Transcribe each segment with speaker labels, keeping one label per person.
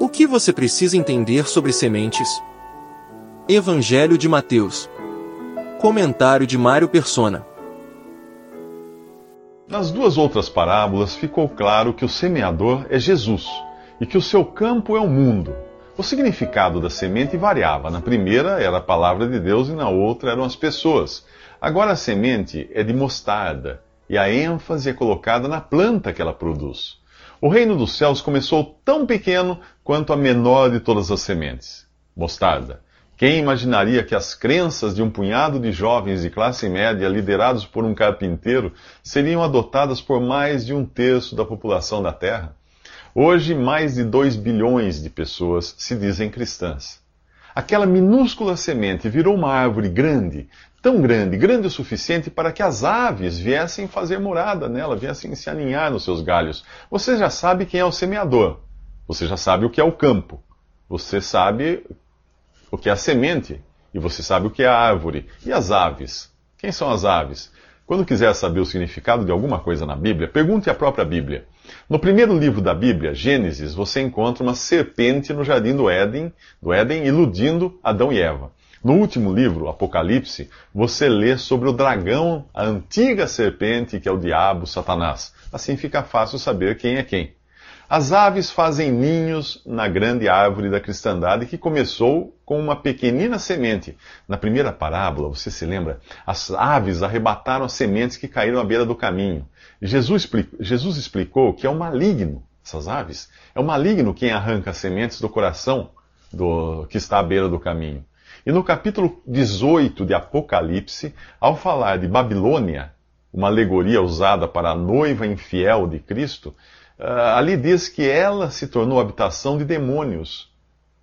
Speaker 1: O que você precisa entender sobre sementes? Evangelho de Mateus. Comentário de Mário Persona.
Speaker 2: Nas duas outras parábolas ficou claro que o semeador é Jesus e que o seu campo é o mundo. O significado da semente variava. Na primeira era a palavra de Deus e na outra eram as pessoas. Agora a semente é de mostarda e a ênfase é colocada na planta que ela produz. O reino dos céus começou tão pequeno quanto a menor de todas as sementes mostarda. Quem imaginaria que as crenças de um punhado de jovens de classe média liderados por um carpinteiro seriam adotadas por mais de um terço da população da Terra? Hoje, mais de 2 bilhões de pessoas se dizem cristãs. Aquela minúscula semente virou uma árvore grande, tão grande, grande o suficiente para que as aves viessem fazer morada nela, viessem se aninhar nos seus galhos. Você já sabe quem é o semeador. Você já sabe o que é o campo. Você sabe o que é a semente. E você sabe o que é a árvore. E as aves? Quem são as aves? Quando quiser saber o significado de alguma coisa na Bíblia, pergunte à própria Bíblia. No primeiro livro da Bíblia, Gênesis, você encontra uma serpente no jardim do Éden, do Éden iludindo Adão e Eva. No último livro, Apocalipse, você lê sobre o dragão, a antiga serpente que é o diabo, Satanás. Assim fica fácil saber quem é quem. As aves fazem ninhos na grande árvore da cristandade que começou com uma pequenina semente. Na primeira parábola, você se lembra? As aves arrebataram as sementes que caíram à beira do caminho. Jesus explicou, Jesus explicou que é o maligno, essas aves, é o maligno quem arranca as sementes do coração do, que está à beira do caminho. E no capítulo 18 de Apocalipse, ao falar de Babilônia, uma alegoria usada para a noiva infiel de Cristo, ali diz que ela se tornou habitação de demônios,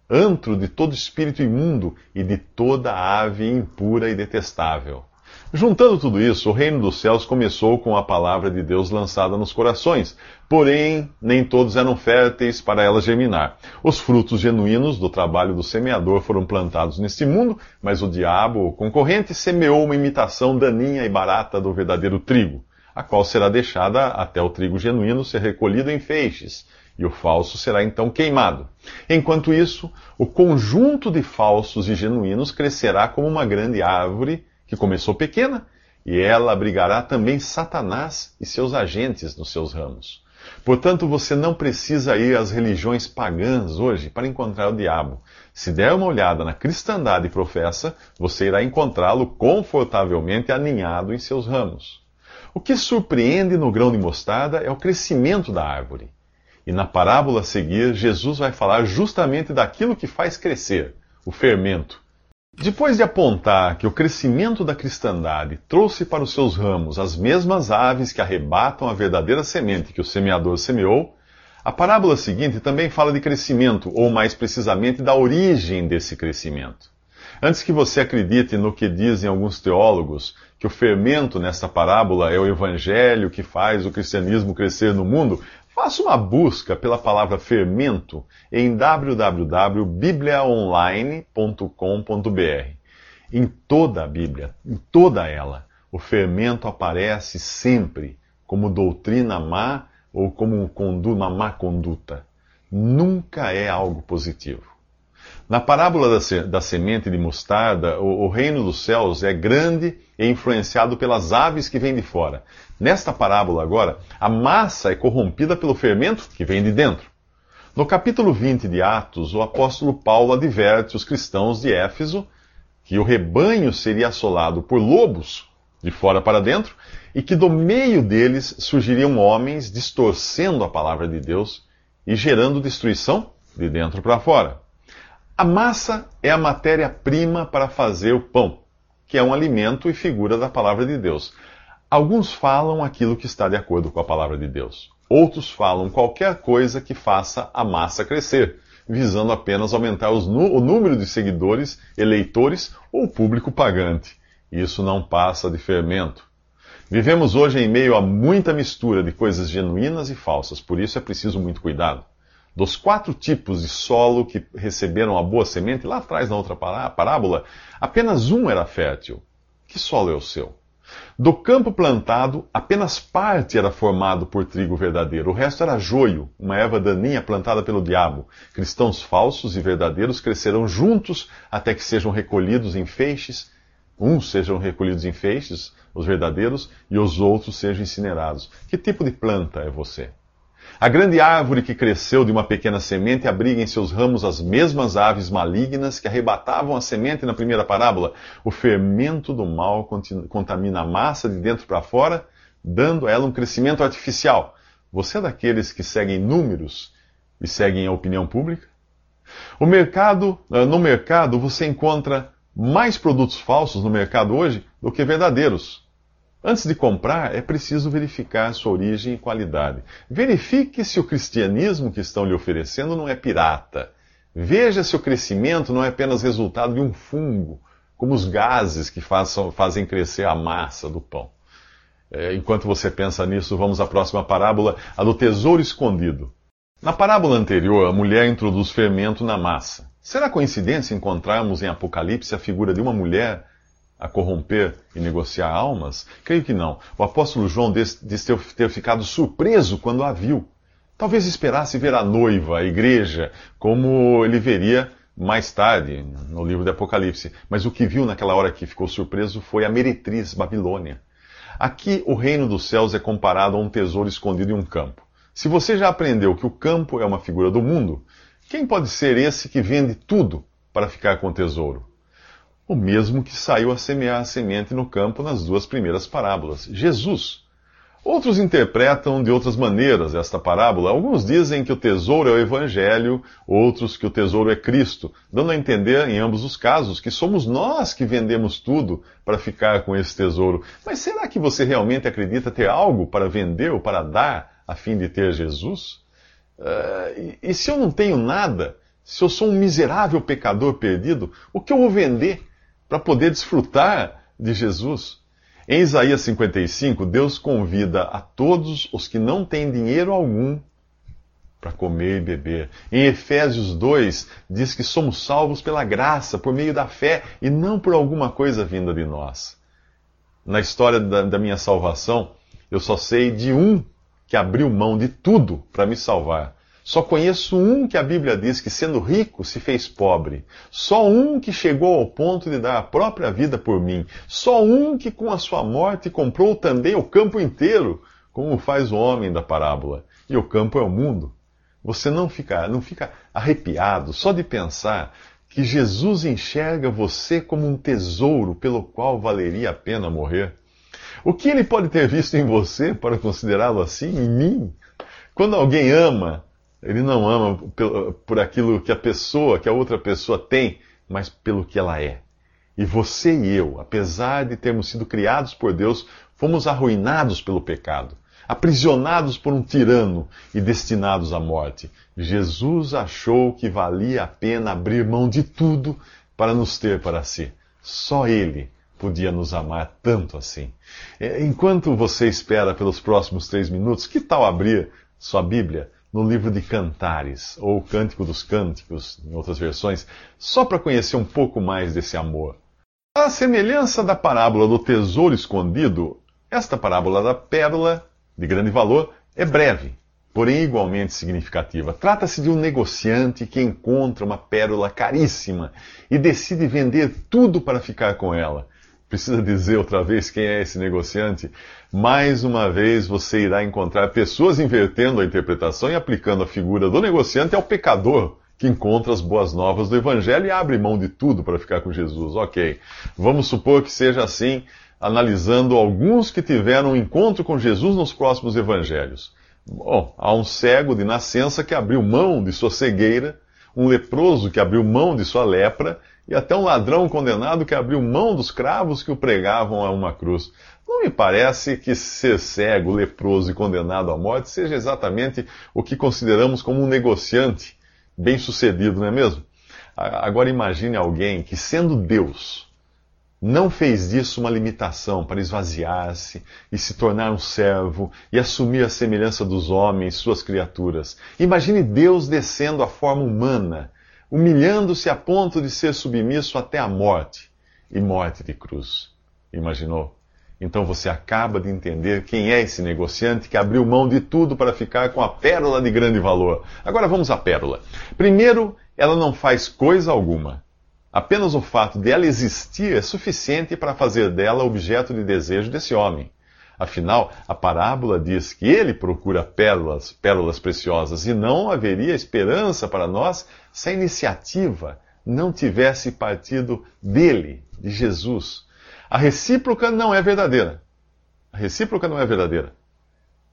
Speaker 2: antro de todo espírito imundo e de toda ave impura e detestável. Juntando tudo isso, o reino dos céus começou com a palavra de Deus lançada nos corações, porém nem todos eram férteis para ela germinar. Os frutos genuínos do trabalho do semeador foram plantados neste mundo, mas o diabo, o concorrente, semeou uma imitação daninha e barata do verdadeiro trigo a qual será deixada até o trigo genuíno ser recolhido em feixes, e o falso será então queimado. Enquanto isso, o conjunto de falsos e genuínos crescerá como uma grande árvore que começou pequena, e ela abrigará também Satanás e seus agentes nos seus ramos. Portanto, você não precisa ir às religiões pagãs hoje para encontrar o diabo. Se der uma olhada na cristandade professa, você irá encontrá-lo confortavelmente aninhado em seus ramos. O que surpreende no grão de mostarda é o crescimento da árvore. E na parábola a seguir, Jesus vai falar justamente daquilo que faz crescer, o fermento. Depois de apontar que o crescimento da cristandade trouxe para os seus ramos as mesmas aves que arrebatam a verdadeira semente que o semeador semeou, a parábola seguinte também fala de crescimento, ou mais precisamente da origem desse crescimento. Antes que você acredite no que dizem alguns teólogos, que o fermento nessa parábola é o evangelho que faz o cristianismo crescer no mundo, faça uma busca pela palavra fermento em www.bibliaonline.com.br. Em toda a Bíblia, em toda ela, o fermento aparece sempre como doutrina má ou como uma má conduta. Nunca é algo positivo. Na parábola da, semente de mostarda, o, o, reino dos céus é grande e influenciado pelas aves que vêm de fora. Nesta parábola agora, a massa é corrompida pelo fermento que vem de dentro. No capítulo 20 de Atos, o apóstolo Paulo adverte os cristãos de Éfeso que o rebanho seria assolado por lobos de fora para dentro e que do meio deles surgiriam homens distorcendo a palavra de Deus e gerando destruição de dentro para fora. A massa é a matéria-prima para fazer o pão, que é um alimento e figura da palavra de Deus. Alguns falam aquilo que está de acordo com a palavra de Deus. Outros falam qualquer coisa que faça a massa crescer, visando apenas aumentar o número de seguidores, eleitores ou público pagante. Isso não passa de fermento. Vivemos hoje em meio a muita mistura de coisas genuínas e falsas, por isso é preciso muito cuidado. Dos quatro tipos de solo que receberam a boa semente, lá atrás na outra parábola, apenas um era fértil. Que solo é o seu? Do campo plantado, apenas parte era formado por trigo verdadeiro, o resto era joio, uma erva daninha plantada pelo diabo. Cristãos falsos e verdadeiros crescerão juntos até que sejam recolhidos em feixes, uns sejam recolhidos em feixes, os verdadeiros, e os outros sejam incinerados. Que tipo de planta é você? A grande árvore que cresceu de uma pequena semente abriga em seus ramos as mesmas aves malignas que arrebatavam a semente na primeira parábola. O fermento do mal contamina a massa de dentro para fora, dando a ela um crescimento artificial. Você é daqueles que seguem números e seguem a opinião pública? O mercado, ah, no mercado você encontra mais produtos falsos no mercado hoje do que verdadeiros. Antes de comprar, é preciso verificar sua origem e qualidade. Verifique se o cristianismo que estão lhe oferecendo não é pirata. Veja se o crescimento não é apenas resultado de um fungo, como os gases que façam, fazem crescer a massa do pão. É, enquanto você pensa nisso, vamos à próxima parábola, a do tesouro escondido. Na parábola anterior, a mulher introduz fermento na massa. Será coincidência encontrarmos em Apocalipse a figura de uma mulher a corromper e negociar almas? Creio que não. O apóstolo João diz, ter, ter ficado surpreso quando a viu. Talvez esperasse ver a noiva, a igreja, como ele veria mais tarde, no livro de Apocalipse. Mas o que viu naquela hora que ficou surpreso foi a meretriz Babilônia. Aqui o reino dos céus é comparado a um tesouro escondido em um campo. Se você já aprendeu que o campo é uma figura do mundo, quem pode ser esse que vende tudo para ficar com o tesouro? O mesmo que saiu a semear a semente no campo nas duas primeiras parábolas, Jesus. Outros interpretam de outras maneiras esta parábola. Alguns dizem que o tesouro é o Evangelho, outros que o tesouro é Cristo, dando a entender, em ambos os casos, que somos nós que vendemos tudo para ficar com esse tesouro. Mas será que você realmente acredita ter algo para vender ou para dar a fim de ter Jesus? Uh, e, e se eu não tenho nada, se eu sou um miserável pecador perdido, o que eu vou vender? Para poder desfrutar de Jesus. Em Isaías 55, Deus convida a todos os que não têm dinheiro algum para comer e beber. Em Efésios 2, diz que somos salvos pela graça, por meio da fé e não por alguma coisa vinda de nós. Na história da, da minha salvação, eu só sei de um que abriu mão de tudo para me salvar. Só conheço um que a Bíblia diz que, sendo rico, se fez pobre. Só um que chegou ao ponto de dar a própria vida por mim. Só um que, com a sua morte, comprou também o campo inteiro, como faz o homem da parábola. E o campo é o mundo. Você não fica, não fica arrepiado só de pensar que Jesus enxerga você como um tesouro pelo qual valeria a pena morrer? O que ele pode ter visto em você para considerá-lo assim, em mim? Quando alguém ama, ele não ama por aquilo que a pessoa, que a outra pessoa tem, mas pelo que ela é. E você e eu, apesar de termos sido criados por Deus, fomos arruinados pelo pecado, aprisionados por um tirano e destinados à morte. Jesus achou que valia a pena abrir mão de tudo para nos ter para si. Só Ele podia nos amar tanto assim. É, enquanto você espera pelos próximos três minutos, que tal abrir sua Bíblia no livro de Cantares, ou Cântico dos Cânticos, em outras versões, só para conhecer um pouco mais desse amor. A semelhança da parábola do tesouro escondido, esta parábola da pérola, de grande valor, é breve, porém igualmente significativa. Trata-se de um negociante que encontra uma pérola caríssima e decide vender tudo para ficar com ela precisa dizer outra vez quem é esse negociante, mais uma vez você irá encontrar pessoas invertendo a interpretação e aplicando a figura do negociante ao pecador que encontra as boas novas do Evangelho e abre mão de tudo para ficar com Jesus. Ok, vamos supor que seja assim, analisando alguns que tiveram um encontro com Jesus nos próximos Evangelhos. Bom, há um cego de nascença que abriu mão de sua cegueira, um leproso que abriu mão de sua lepra e até um ladrão condenado que abriu mão dos cravos que o pregavam a uma cruz. Não me parece que ser cego, leproso e condenado à morte seja exatamente o que consideramos como um negociante bem sucedido, não é mesmo? Agora imagine alguém que, sendo Deus, não fez disso uma limitação para esvaziar-se e se tornar um servo e assumir a semelhança dos homens, suas criaturas. Imagine Deus descendo à forma humana humilhando-se a ponto de ser submisso até a morte e morte de cruz. Imaginou? Então você acaba de entender quem é esse negociante que abriu mão de tudo para ficar com a pérola de grande valor. Agora vamos à pérola. Primeiro, ela não faz coisa alguma. Apenas o fato de ela existir é suficiente para fazer dela objeto de desejo desse homem. Afinal, a parábola diz que ele procura pérolas, pérolas preciosas, e não haveria esperança para nós se a iniciativa não tivesse partido dele, de Jesus. A recíproca não é verdadeira. A recíproca não é verdadeira.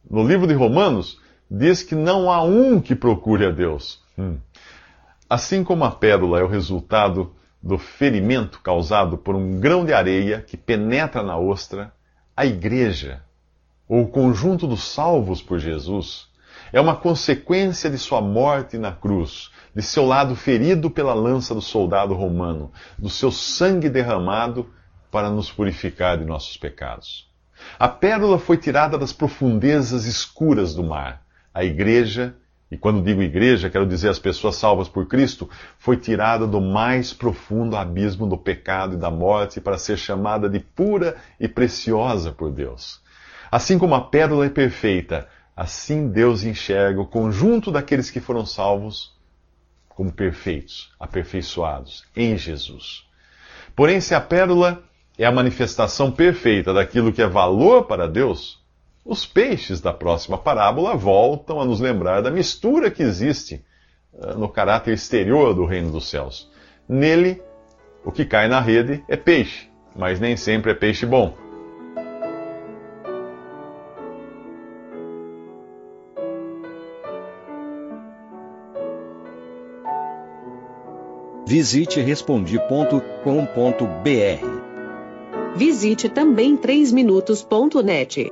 Speaker 2: No livro de Romanos, diz que não há um que procure a Deus. Hum. Assim como a pérola é o resultado do ferimento causado por um grão de areia que penetra na ostra, a igreja, ou o conjunto dos salvos por Jesus, é uma consequência de sua morte na cruz, de seu lado ferido pela lança do soldado romano, do seu sangue derramado para nos purificar de nossos pecados. A pérola foi tirada das profundezas escuras do mar. A igreja, e quando digo igreja, quero dizer as pessoas salvas por Cristo, foi tirada do mais profundo abismo do pecado e da morte para ser chamada de pura e preciosa por Deus. Assim como a pérola é perfeita, assim Deus enxerga o conjunto daqueles que foram salvos como perfeitos, aperfeiçoados em Jesus. Porém, se a pérola é a manifestação perfeita daquilo que é valor para Deus, os peixes da próxima parábola voltam a nos lembrar da mistura que existe uh, no caráter exterior do reino dos céus. Nele, o que cai na rede é peixe, mas nem sempre é peixe bom.
Speaker 3: Visite respondi.com.br.
Speaker 4: Visite também 3minutos.net.